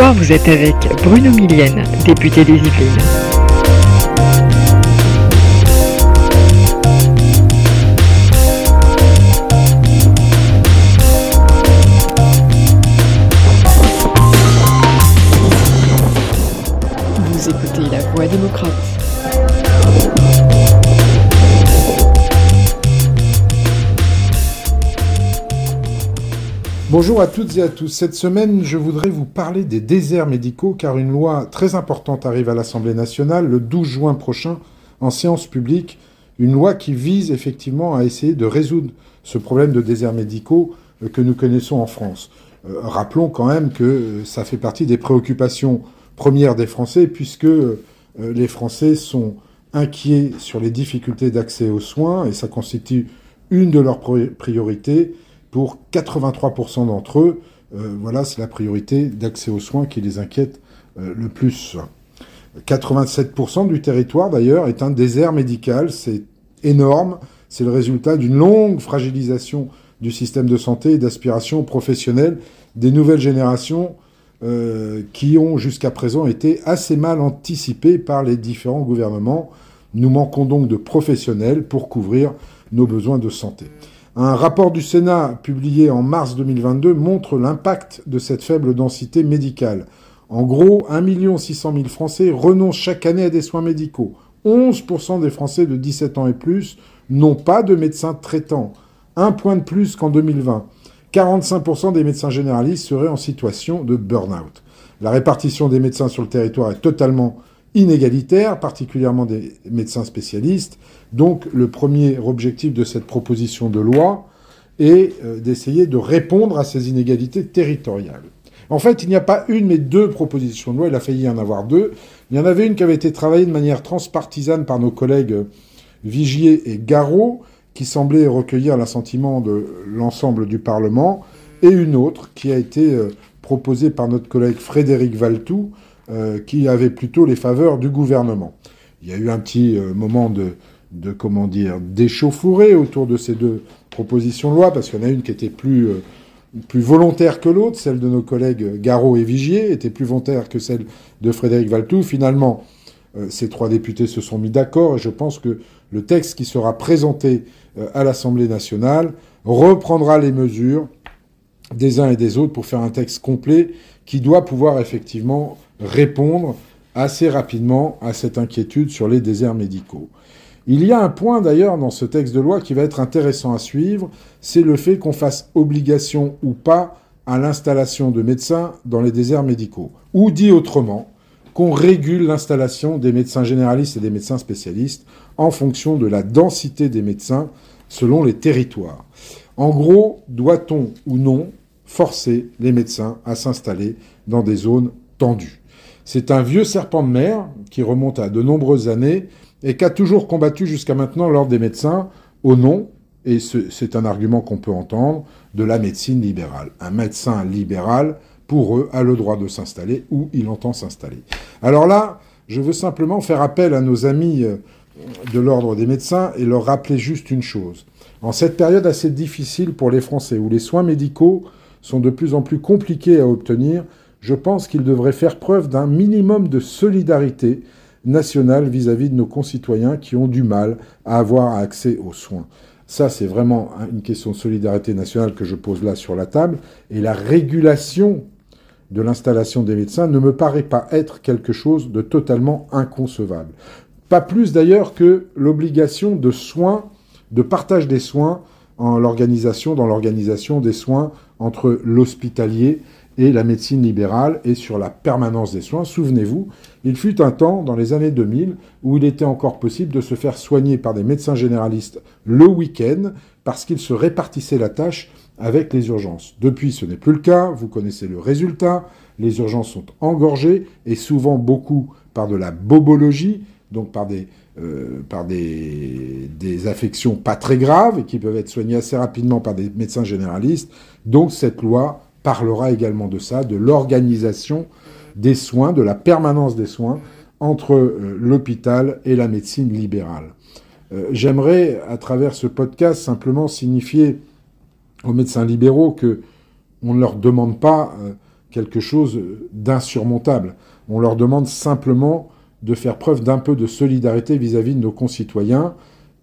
soir, vous êtes avec Bruno Millienne, député des Yvelines. Bonjour à toutes et à tous. Cette semaine, je voudrais vous parler des déserts médicaux car une loi très importante arrive à l'Assemblée nationale le 12 juin prochain en séance publique. Une loi qui vise effectivement à essayer de résoudre ce problème de déserts médicaux euh, que nous connaissons en France. Euh, rappelons quand même que euh, ça fait partie des préoccupations premières des Français puisque les Français sont inquiets sur les difficultés d'accès aux soins et ça constitue une de leurs priorités pour 83% d'entre eux, euh, voilà, c'est la priorité d'accès aux soins qui les inquiète euh, le plus. 87% du territoire, d'ailleurs, est un désert médical. C'est énorme. C'est le résultat d'une longue fragilisation du système de santé et d'aspiration professionnelle des nouvelles générations euh, qui ont jusqu'à présent été assez mal anticipées par les différents gouvernements. Nous manquons donc de professionnels pour couvrir nos besoins de santé. Un rapport du Sénat publié en mars 2022 montre l'impact de cette faible densité médicale. En gros, 1 600 000 Français renoncent chaque année à des soins médicaux. 11% des Français de 17 ans et plus n'ont pas de médecin traitant. Un point de plus qu'en 2020. 45% des médecins généralistes seraient en situation de burn-out. La répartition des médecins sur le territoire est totalement inégalitaire, particulièrement des médecins spécialistes. Donc le premier objectif de cette proposition de loi est euh, d'essayer de répondre à ces inégalités territoriales. En fait, il n'y a pas une, mais deux propositions de loi. Il a failli y en avoir deux. Il y en avait une qui avait été travaillée de manière transpartisane par nos collègues Vigier et Garot, qui semblait recueillir l'assentiment de l'ensemble du Parlement, et une autre qui a été euh, proposée par notre collègue Frédéric Valtou, euh, qui avait plutôt les faveurs du gouvernement. Il y a eu un petit euh, moment de, de, comment dire, d'échauffourée autour de ces deux propositions de loi, parce qu'il y en a une qui était plus, euh, plus volontaire que l'autre, celle de nos collègues Garot et Vigier, était plus volontaire que celle de Frédéric Valtou. Finalement, ces trois députés se sont mis d'accord, et je pense que le texte qui sera présenté à l'Assemblée nationale reprendra les mesures des uns et des autres pour faire un texte complet qui doit pouvoir effectivement répondre assez rapidement à cette inquiétude sur les déserts médicaux. Il y a un point d'ailleurs dans ce texte de loi qui va être intéressant à suivre, c'est le fait qu'on fasse obligation ou pas à l'installation de médecins dans les déserts médicaux. Ou dit autrement, qu'on régule l'installation des médecins généralistes et des médecins spécialistes en fonction de la densité des médecins selon les territoires. En gros, doit-on ou non forcer les médecins à s'installer dans des zones tendues? C'est un vieux serpent de mer qui remonte à de nombreuses années et qui a toujours combattu jusqu'à maintenant l'ordre des médecins au nom, et c'est un argument qu'on peut entendre, de la médecine libérale. Un médecin libéral, pour eux, a le droit de s'installer où il entend s'installer. Alors là, je veux simplement faire appel à nos amis euh, de l'ordre des médecins et leur rappeler juste une chose. En cette période assez difficile pour les Français, où les soins médicaux sont de plus en plus compliqués à obtenir, je pense qu'il devrait faire preuve d'un minimum de solidarité nationale vis-à-vis de nos concitoyens qui ont du mal à avoir accès aux soins. Ça, c'est vraiment une question de solidarité nationale que je pose là sur la table. Et la régulation de l'installation des médecins ne me paraît pas être quelque chose de totalement inconcevable. Pas plus d'ailleurs que l'obligation de soins, de partage des soins en dans l'organisation des soins entre l'hospitalier et la médecine libérale et sur la permanence des soins. Souvenez-vous, il fut un temps, dans les années 2000, où il était encore possible de se faire soigner par des médecins généralistes le week-end parce qu'ils se répartissaient la tâche avec les urgences. Depuis, ce n'est plus le cas, vous connaissez le résultat, les urgences sont engorgées et souvent beaucoup par de la bobologie, donc par des, euh, affections pas très graves et qui peuvent être soignées assez rapidement par des médecins généralistes. Donc cette loi parlera également de ça, de l'organisation des soins, de la permanence des soins entre euh, l'hôpital et la médecine libérale. Euh, j'aimerais, à travers ce podcast, simplement signifier aux médecins libéraux que on ne leur demande pas quelque chose d'insurmontable. On leur demande simplement de faire preuve d'un peu de solidarité vis-à-vis de nos concitoyens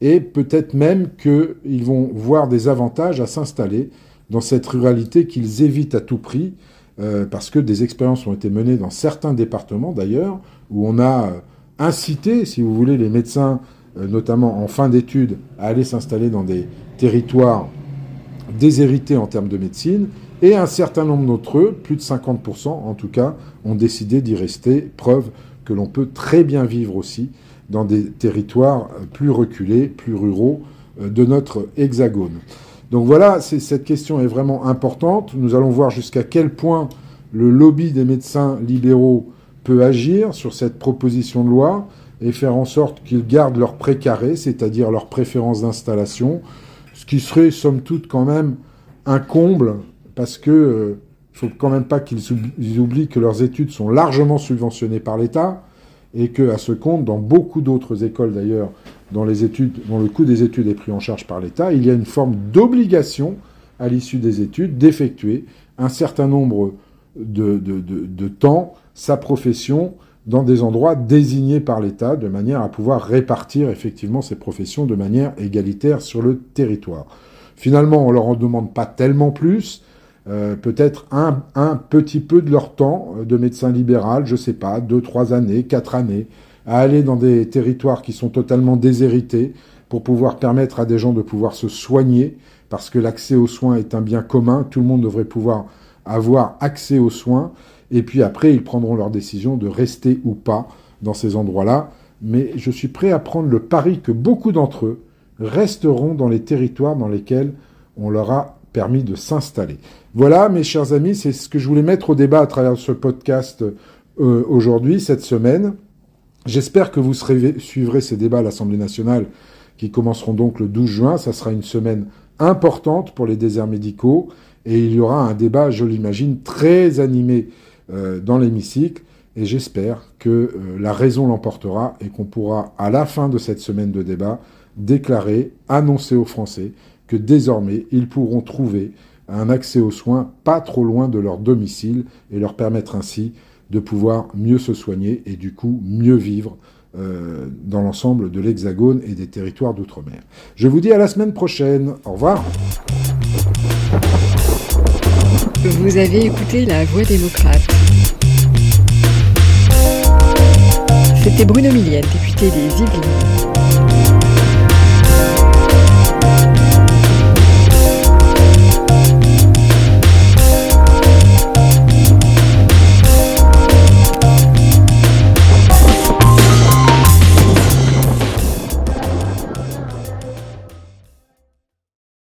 et peut-être même qu'ils vont voir des avantages à s'installer dans cette ruralité qu'ils évitent à tout prix, euh, parce que des expériences ont été menées dans certains départements d'ailleurs, où on a incité, si vous voulez, les médecins, euh, notamment en fin d'études, à aller s'installer dans des territoires déshérités en termes de médecine, et un certain nombre d'entre eux, plus de 50% en tout cas, ont décidé d'y rester, preuve que l'on peut très bien vivre aussi dans des territoires plus reculés, plus ruraux euh, de notre hexagone. Donc voilà, cette question est vraiment importante. Nous allons voir jusqu'à quel point le lobby des médecins libéraux peut agir sur cette proposition de loi et faire en sorte qu'ils gardent leur précaré, c'est-à-dire leur préférence d'installation, ce qui serait somme toute quand même un comble, parce que euh, faut quand même pas qu'ils oublient que leurs études sont largement subventionnées par l'État et qu'à ce compte, dans beaucoup d'autres écoles d'ailleurs, dans les études, dont le coût des études est pris en charge par l'État, il y a une forme d'obligation à l'issue des études d'effectuer un certain nombre de, temps sa profession dans des endroits désignés par l'État, de manière à pouvoir répartir effectivement ces professions de manière égalitaire sur le territoire. Finalement, on leur en demande pas tellement plus, euh, peut-être un, petit peu de leur temps euh, de médecin libéral, je sais pas, deux, trois années, quatre années, à aller dans des territoires qui sont totalement déshérités pour pouvoir permettre à des gens de pouvoir se soigner, parce que l'accès aux soins est un bien commun, tout le monde devrait pouvoir avoir accès aux soins, et puis après, ils prendront leur décision de rester ou pas dans ces endroits-là. Mais je suis prêt à prendre le pari que beaucoup d'entre eux resteront dans les territoires dans lesquels on leur a permis de s'installer. Voilà, mes chers amis, c'est ce que je voulais mettre au débat à travers ce podcast euh, aujourd'hui, cette semaine. J'espère que vous suivrez ces débats à l'Assemblée nationale qui commenceront donc le 12 juin. Ça sera une semaine importante pour les déserts médicaux et il y aura un débat, je l'imagine, très animé euh, dans l'hémicycle. Et j'espère que euh, la raison l'emportera et qu'on pourra, à la fin de cette semaine de débat, déclarer, annoncer aux Français que désormais ils pourront trouver un accès aux soins pas trop loin de leur domicile et leur permettre ainsi de pouvoir mieux se soigner et du coup mieux vivre euh, dans l'ensemble de l'Hexagone et des territoires d'outre-mer. Je vous dis à la semaine prochaine. Au revoir. Vous avez écouté La Voix démocrate. C'était Bruno Millienne, député des Yvelines.